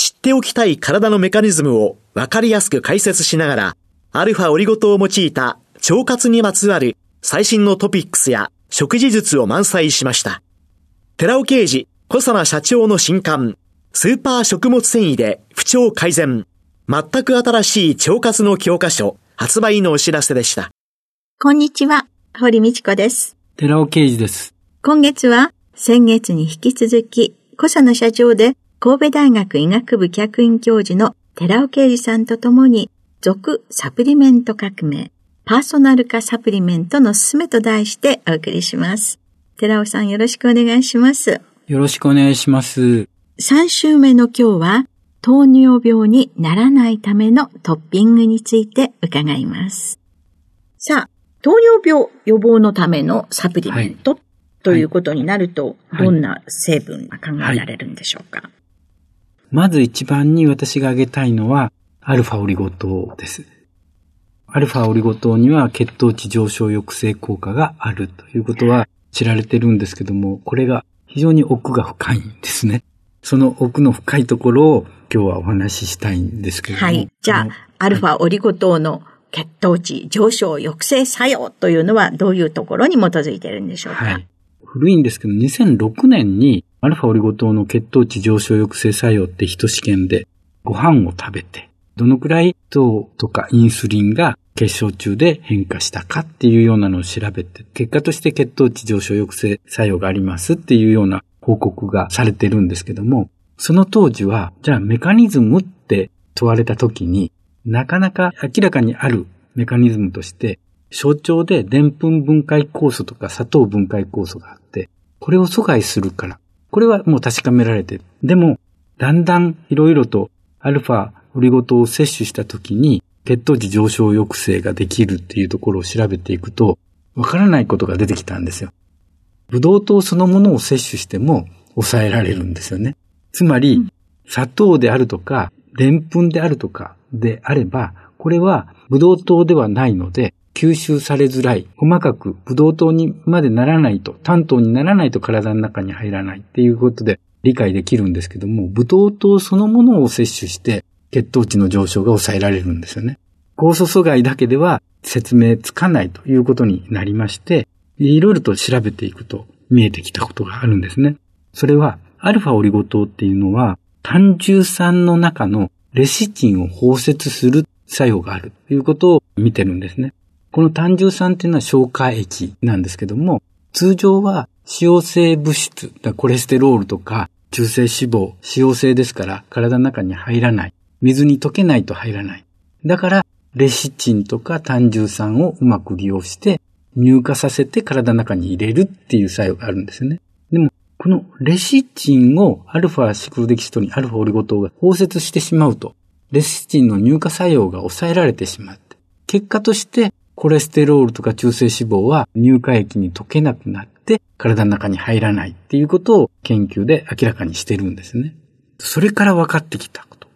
知っておきたい体のメカニズムを分かりやすく解説しながら、アルファオリゴ糖を用いた腸活にまつわる最新のトピックスや食事術を満載しました。寺尾刑事、小佐奈社長の新刊、スーパー食物繊維で不調改善、全く新しい腸活の教科書、発売のお知らせでした。こんにちは、堀道子です。寺尾啓二です。今月は先月に引き続き、小佐の社長で神戸大学医学部客員教授の寺尾啓二さんと共に、続サプリメント革命、パーソナル化サプリメントのすすめと題してお送りします。寺尾さんよろしくお願いします。よろしくお願いします。3週目の今日は、糖尿病にならないためのトッピングについて伺います。さあ、糖尿病予防のためのサプリメント、はい、ということになると、どんな成分が考えられるんでしょうか、はい、まず一番に私が挙げたいのは、アルファオリゴ糖です。アルファオリゴ糖には血糖値上昇抑制効果があるということは知られてるんですけども、これが非常に奥が深いんですね。その奥の深いところを今日はお話ししたいんですけども。はい。じゃあ、アルファオリゴ糖の血糖値上昇抑制作用というのはどういうところに基づいているんでしょうか、はい、古いんですけど、2006年にアルファオリゴ糖の血糖値上昇抑制作用って人試験でご飯を食べて、どのくらい糖とかインスリンが血小中で変化したかっていうようなのを調べて、結果として血糖値上昇抑制作用がありますっていうような報告がされてるんですけども、その当時は、じゃあメカニズムって問われた時に、なかなか明らかにあるメカニズムとして、象徴で澱粉分解酵素とか砂糖分解酵素があって、これを阻害するから。これはもう確かめられてる。でも、だんだんいろいろとアルファオリゴ糖を摂取した時に血糖値上昇抑制ができるっていうところを調べていくと、わからないことが出てきたんですよ。ブドウ糖そのものを摂取しても抑えられるんですよね。つまり、砂糖であるとか、澱粉であるとかであれば、これはブドウ糖ではないので、吸収されづらい、細かくブドウ糖にまでならないと、単糖にならないと体の中に入らないっていうことで理解できるんですけども、ブドウ糖そのものを摂取して血糖値の上昇が抑えられるんですよね。酵素阻害だけでは説明つかないということになりまして、いろいろと調べていくと見えてきたことがあるんですね。それは、アルファオリゴ糖っていうのは、単重酸の中のレシチンを包摂する作用があるということを見てるんですね。この単重酸っていうのは消化液なんですけども、通常は脂溶性物質、コレステロールとか中性脂肪、脂溶性ですから体の中に入らない。水に溶けないと入らない。だから、レシチンとか単重酸をうまく利用して乳化させて体の中に入れるっていう作用があるんですよね。でも、このレシチンをアルファシクロデキシトにアルファオリゴ糖が包摂してしまうと、レシチンの乳化作用が抑えられてしまって、結果としてコレステロールとか中性脂肪は乳化液に溶けなくなって体の中に入らないっていうことを研究で明らかにしてるんですね。それから分かってきたこと。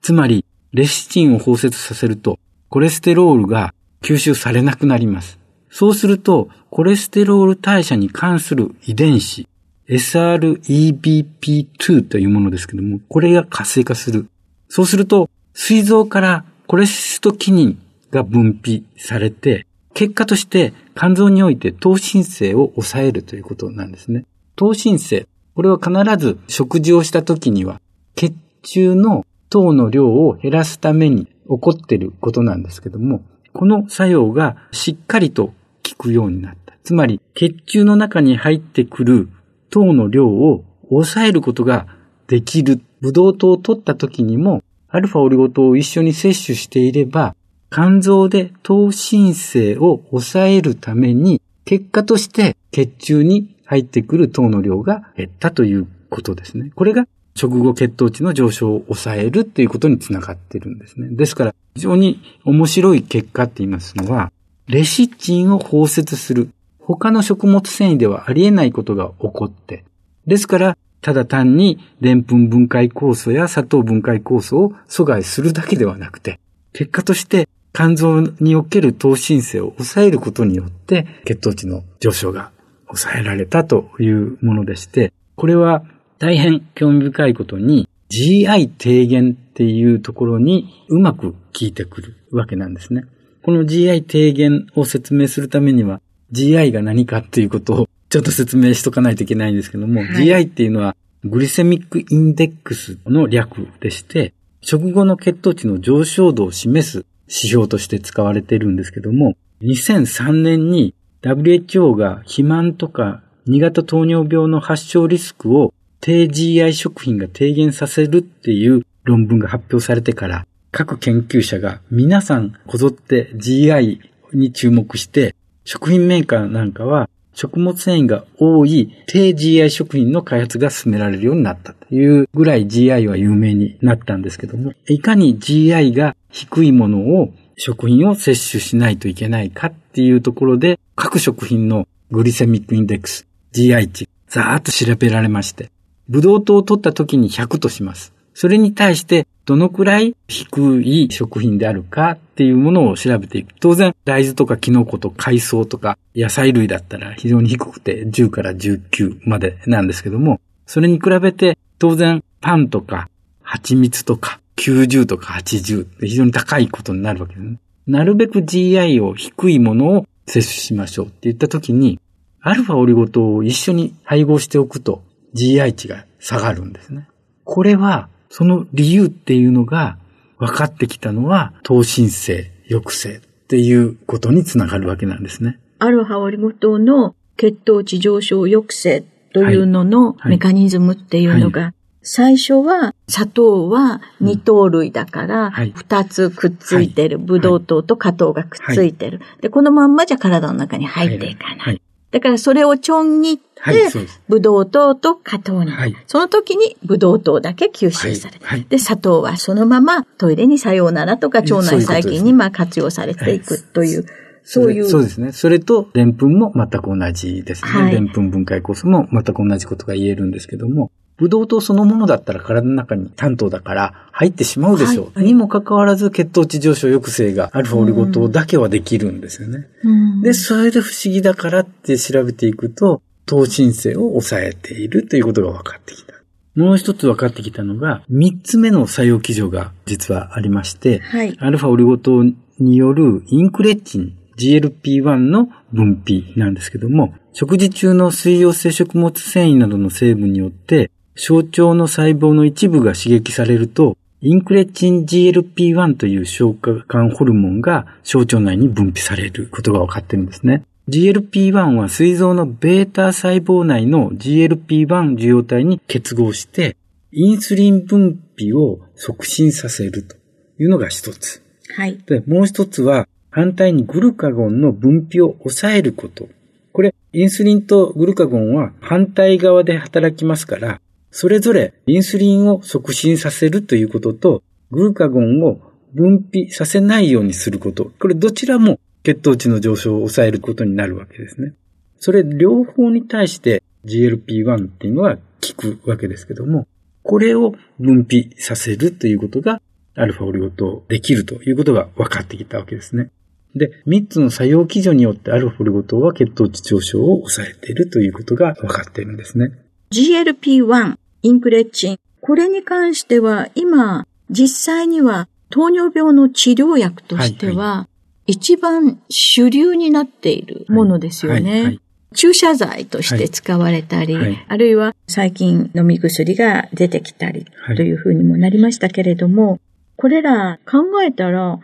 つまり、レシチンを包摂させると、コレステロールが吸収されなくなります。そうすると、コレステロール代謝に関する遺伝子、SREBP2 というものですけども、これが活性化する。そうすると、膵臓からコレストキニンが分泌されて、結果として肝臓において糖新生を抑えるということなんですね。糖新生。これは必ず食事をした時には血中の糖の量を減らすために起こっていることなんですけども、この作用がしっかりと効くようになった。つまり、血中の中に入ってくる糖の量を抑えることができる。ブドウ糖を取った時にも、アルファオリゴ糖を一緒に摂取していれば、肝臓で糖申請を抑えるために、結果として血中に入ってくる糖の量が減ったということですね。これが食後血糖値の上昇を抑えるっていうことにつながっているんですね。ですから、非常に面白い結果って言いますのは、レシチンを包摂する。他の食物繊維ではありえないことが起こって、ですから、ただ単にでんぷん分解酵素や砂糖分解酵素を阻害するだけではなくて、結果として肝臓における糖申請を抑えることによって血糖値の上昇が抑えられたというものでして、これは大変興味深いことに GI 低減っていうところにうまく効いてくるわけなんですね。この GI 低減を説明するためには GI が何かっていうことをちょっと説明しとかないといけないんですけども、はい、GI っていうのはグリセミックインデックスの略でして、食後の血糖値の上昇度を示す指標として使われているんですけども、2003年に WHO が肥満とか2型糖尿病の発症リスクを低 GI 食品が低減させるっていう論文が発表されてから、各研究者が皆さんこぞって GI に注目して、食品メーカーなんかは食物繊維が多い低 GI 食品の開発が進められるようになったというぐらい GI は有名になったんですけども、いかに GI が低いものを食品を摂取しないといけないかっていうところで、各食品のグリセミックインデックス、GI 値、ざーっと調べられまして、ブドウ糖を取った時に100とします。それに対して、どのくらい低い食品であるかっていうものを調べていく。当然、大豆とかキノコと海藻とか野菜類だったら非常に低くて10から19までなんですけども、それに比べて当然パンとか蜂蜜とか90とか80って非常に高いことになるわけですね。なるべく GI を低いものを摂取しましょうって言ったときに、アルファオリゴ糖を一緒に配合しておくと GI 値が下がるんですね。これは、その理由っていうのが分かってきたのは、糖申請抑制っていうことにつながるわけなんですね。アルファオリゴ糖の血糖値上昇抑制というののメカニズムっていうのが、最初は砂糖は二糖類だから二つくっついてる。ブドウ糖と果糖がくっついてる。で、このまんまじゃ体の中に入っていかない。だからそれをちょん切って、ブドウ糖と果糖に、その時にブドウ糖だけ吸収される、で、砂糖はそのままトイレにさようならとか腸内細菌にまあ活用されていくという。そういう。そうですね。それと、でんぷんも全く同じですね。でんぷん分解酵素も全く同じことが言えるんですけども、ブドウ糖そのものだったら体の中に担当だから入ってしまうでしょう。はい、にもかかわらず血糖値上昇抑制がアルファオリゴ糖だけはできるんですよね。うん、で、それで不思議だからって調べていくと、糖申請を抑えているということが分かってきた。もう一つ分かってきたのが、三つ目の作用基準が実はありまして、はい、アルファオリゴ糖によるインクレッチン GLP-1 の分泌なんですけども、食事中の水溶性食物繊維などの成分によって小腸の細胞の一部が刺激されると、インクレチン GLP-1 という消化管ホルモンが小腸内に分泌されることが分かってるんですね。GLP-1 は膵臓のベータ細胞内の GLP-1 受容体に結合して、インスリン分泌を促進させるというのが一つ。はい。で、もう一つは、反対にグルカゴンの分泌を抑えること。これ、インスリンとグルカゴンは反対側で働きますから、それぞれインスリンを促進させるということと、グルカゴンを分泌させないようにすること。これどちらも血糖値の上昇を抑えることになるわけですね。それ両方に対して GLP-1 っていうのは効くわけですけども、これを分泌させるということがアルファオリゴ糖できるということが分かってきたわけですね。で、3つの作用基準によってアルファオリゴ糖は血糖値上昇を抑えているということが分かっているんですね。GLP-1、インクレッチン。これに関しては今、実際には糖尿病の治療薬としては、一番主流になっているものですよね。注射剤として使われたり、はい。はい、あるいは最近飲み薬が出てきたりというふうにもなりましたけれども、これら考えたら、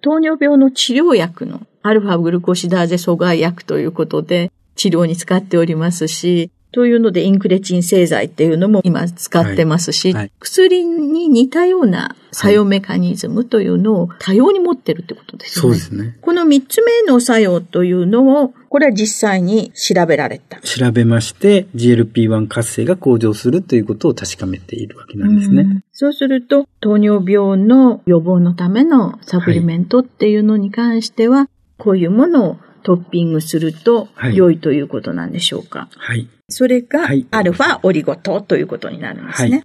糖尿病の治療薬のアルファグルコシダーゼ阻害薬ということで治療に使っておりますし、というので、インクレチン製剤っていうのも今使ってますし、はいはい、薬に似たような作用メカニズムというのを多様に持ってるってことですね。そうですね。この三つ目の作用というのを、これは実際に調べられた。調べまして、GLP-1 活性が向上するということを確かめているわけなんですね。うそうすると、糖尿病の予防のためのサプリメントっていうのに関しては、はい、こういうものをトッピングすると良いということなんでしょうか。はい。それが、アルファオリゴ糖ということになるんですね。はい、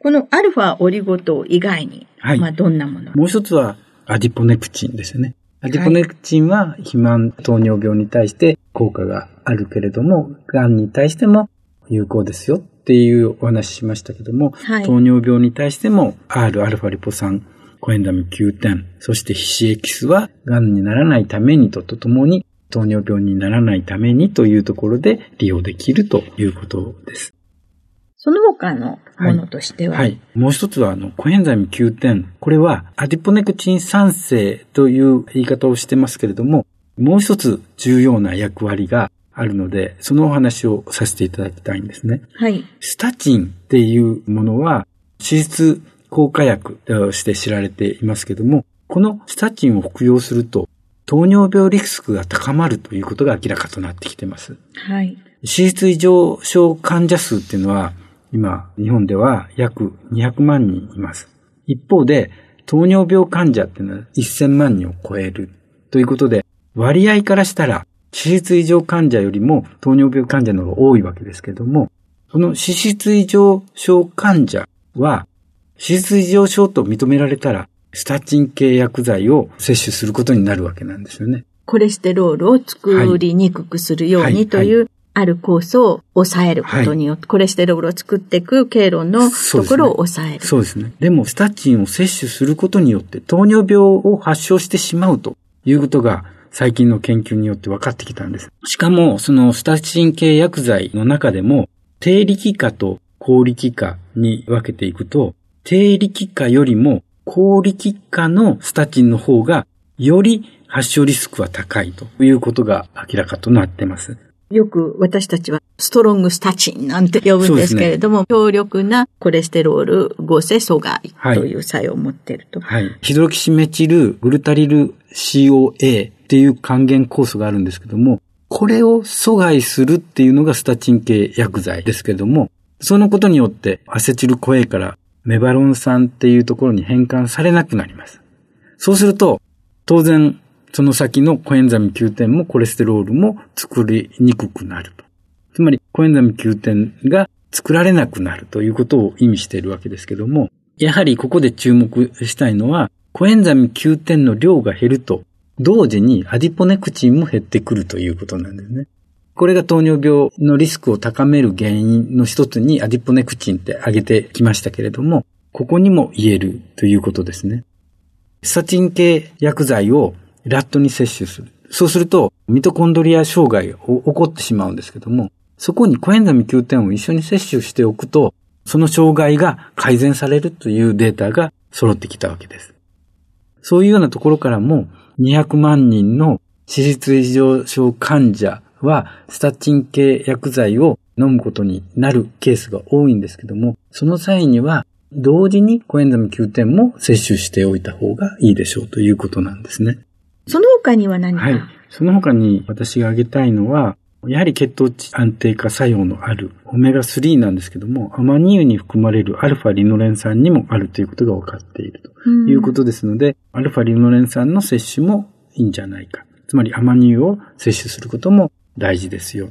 このアルファオリゴ糖以外に、はい、まあどんなもの？もう一つは、アディポネクチンですよね。アディポネクチンは肥満糖尿病に対して効果があるけれども、癌に対しても有効ですよっていうお話ししましたけども、はい、糖尿病に対しても Rα リポ酸、コエンザミ9点、そして皮脂エキスは癌にならないためにととともに糖尿病にならないためにというところで利用できるということです。その他のものとしては、はい、はい。もう一つは、あの、コエンザイム9点。これは、アディポネクチン酸性という言い方をしてますけれども、もう一つ重要な役割があるので、そのお話をさせていただきたいんですね。はい。スタチンっていうものは、脂質効果薬として知られていますけども、このスタチンを服用すると、糖尿病リスクが高まるということが明らかとなってきています。はい。脂質異常症患者数っていうのは、今、日本では約200万人います。一方で、糖尿病患者っていうのは1000万人を超える。ということで、割合からしたら、脂質異常患者よりも糖尿病患者の方が多いわけですけども、その脂質異常症患者は、脂質異常症と認められたら、スタチン系薬剤を摂取することになるわけなんですよね。コレステロールを作りにくくするようにという、ある酵素を抑えることによって、コレステロールを作っていく経路のところを抑える。そうですね。でも、スタチンを摂取することによって、糖尿病を発症してしまうということが、最近の研究によって分かってきたんです。しかも、そのスタチン系薬剤の中でも、低力化と高力化に分けていくと、低力化よりも高力化のスタチンの方が、より発症リスクは高いということが明らかとなっています。よく私たちはストロングスタチンなんて呼ぶんですけれども、ね、強力なコレステロール合成阻害という作用を持っていると。はい。ヒドロキシメチルグルタリル COA っていう還元酵素があるんですけども、これを阻害するっていうのがスタチン系薬剤ですけども、そのことによってアセチルコエからメバロン酸っていうところに変換されなくなります。そうすると、当然、その先のコエンザミ9点もコレステロールも作りにくくなると。つまり、コエンザミ9点が作られなくなるということを意味しているわけですけども、やはりここで注目したいのは、コエンザミ9点の量が減ると、同時にアディポネクチンも減ってくるということなんですね。これが糖尿病のリスクを高める原因の一つにアディポネクチンって挙げてきましたけれども、ここにも言えるということですね。スタチン系薬剤をラットに摂取する。そうすると、ミトコンドリア障害が起こってしまうんですけども、そこにコエンザミ Q 点を一緒に摂取しておくと、その障害が改善されるというデータが揃ってきたわけです。そういうようなところからも、200万人の脂質異常症患者は、スタチン系薬剤を飲むことになるケースが多いんですけども、その際には、同時にコエンザム9点も摂取しておいた方がいいでしょうということなんですね。その他には何か？はい。その他に私が挙げたいのは、やはり血糖値安定化作用のあるオメガ3なんですけども、アマニ油に含まれるアルファリノレン酸にもあるということが分かっているということですので、アルファリノレン酸の摂取もいいんじゃないか。つまりアマニ油を摂取することも大事ですよ。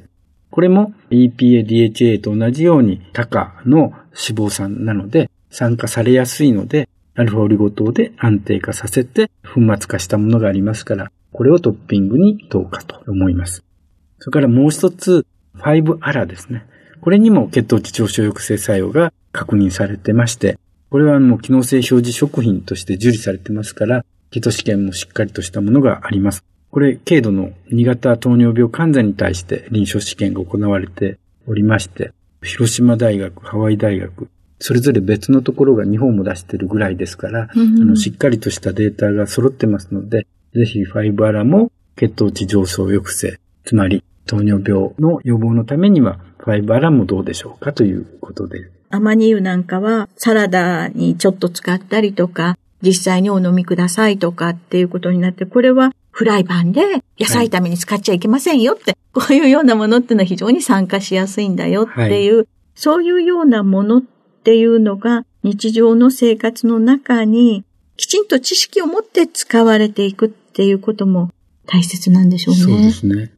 これも EPA、DHA と同じように高の脂肪酸なので酸化されやすいので、アルファオリゴ糖で安定化させて粉末化したものがありますから、これをトッピングにどうかと思います。それからもう一つ、5アラですね。これにも血糖値上昇抑制作用が確認されてまして、これはもう機能性表示食品として受理されてますから、基礎試験もしっかりとしたものがあります。これ、軽度の2型糖尿病患者に対して臨床試験が行われておりまして、広島大学、ハワイ大学、それぞれ別のところが日本も出してるぐらいですから、うんうん、あのしっかりとしたデータが揃ってますので、ぜひファイブアラも血糖値上昇抑制、つまり糖尿病の予防のためにはファイブアラもどうでしょうかということで。アマニ油なんかはサラダにちょっと使ったりとか、実際にお飲みくださいとかっていうことになって、これはフライパンで野菜炒めに使っちゃいけませんよって、はい、こういうようなものっていうのは非常に参加しやすいんだよっていう、はい、そういうようなものっていうのが日常の生活の中にきちんと知識を持って使われていくっていうことも大切なんでしょうね。そうですね。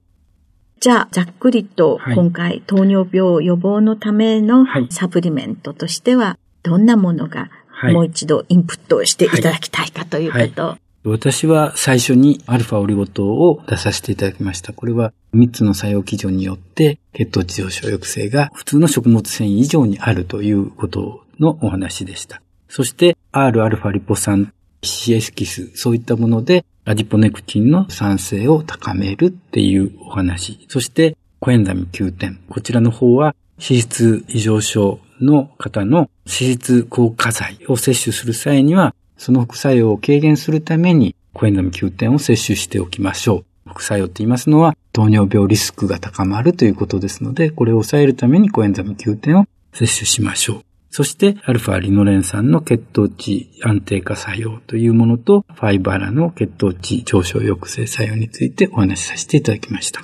じゃあ、ざっくりと今回、糖尿病予防のためのサプリメントとしては、どんなものがもう一度インプットをしていただきたいかということ。私は最初にアルファオリゴ糖を出させていただきました。これは3つの作用基準によって血糖値上昇抑制が普通の食物繊維以上にあるということのお話でした。そして Rα リポ酸、CS キス、そういったものでアディポネクチンの酸性を高めるっていうお話。そしてコエンザミ9点。こちらの方は脂質異常症の方の脂質硬化剤を摂取する際にはその副作用を軽減するために、コエンザミ9点を摂取しておきましょう。副作用って言いますのは、糖尿病リスクが高まるということですので、これを抑えるためにコエンザミ9点を摂取しましょう。そして、アルファリノレン酸の血糖値安定化作用というものと、ファイバラの血糖値上昇抑制作用についてお話しさせていただきました。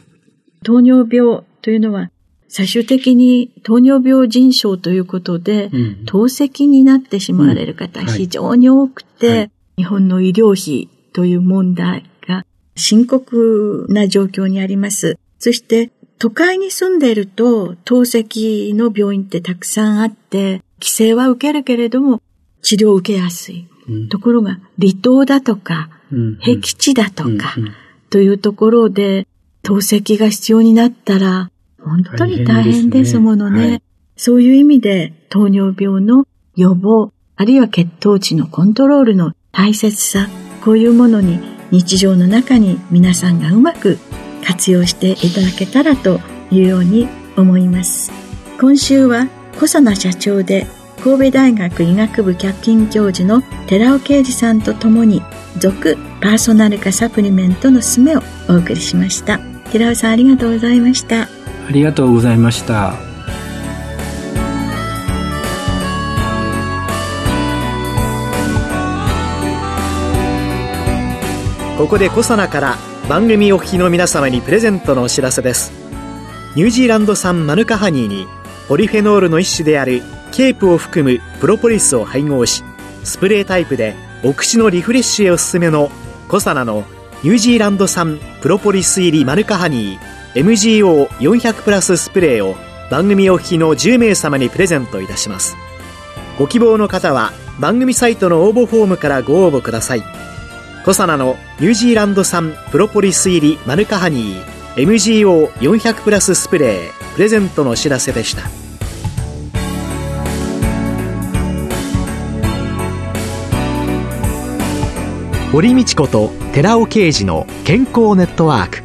糖尿病というのは、最終的に糖尿病腎症ということで、うん、透析になってしまわれる方、非常に多くて、はい、日本の医療費という問題が深刻な状況にあります。そして、都会に住んでいると、透析の病院ってたくさんあって、規制は受けるけれども、治療を受けやすい。うん、ところが、離島だとか、うん僻地だとか、というところで、透析が必要になったら、本当に大変ですものね。ねはい、そういう意味で糖尿病の予防、あるいは血糖値のコントロールの大切さ、こういうものに日常の中に皆さんがうまく活用していただけたらというように思います。今週は小佐奈社長で神戸大学医学部客員教授の寺尾啓二さんと共に続パーソナル化サプリメントのすめをお送りしました。寺尾さんありがとうございました。ありがとうございました。ここでコサナから番組お聞きの皆様にプレゼントのお知らせですニュージーランド産マヌカハニーにポリフェノールの一種であるケープを含むプロポリスを配合しスプレータイプでお口のリフレッシュへおすすめのコサナのニュージーランド産プロポリス入りマヌカハニー MGO400 プラススプレーを番組お聞きの10名様にプレゼントいたします。ご希望の方は番組サイトの応募フォームからご応募ください。コサナのニュージーランド産プロポリス入りマヌカハニー MGO400 プラススプレープレゼントのお知らせでした。堀道子と寺尾啓二の健康ネットワーク。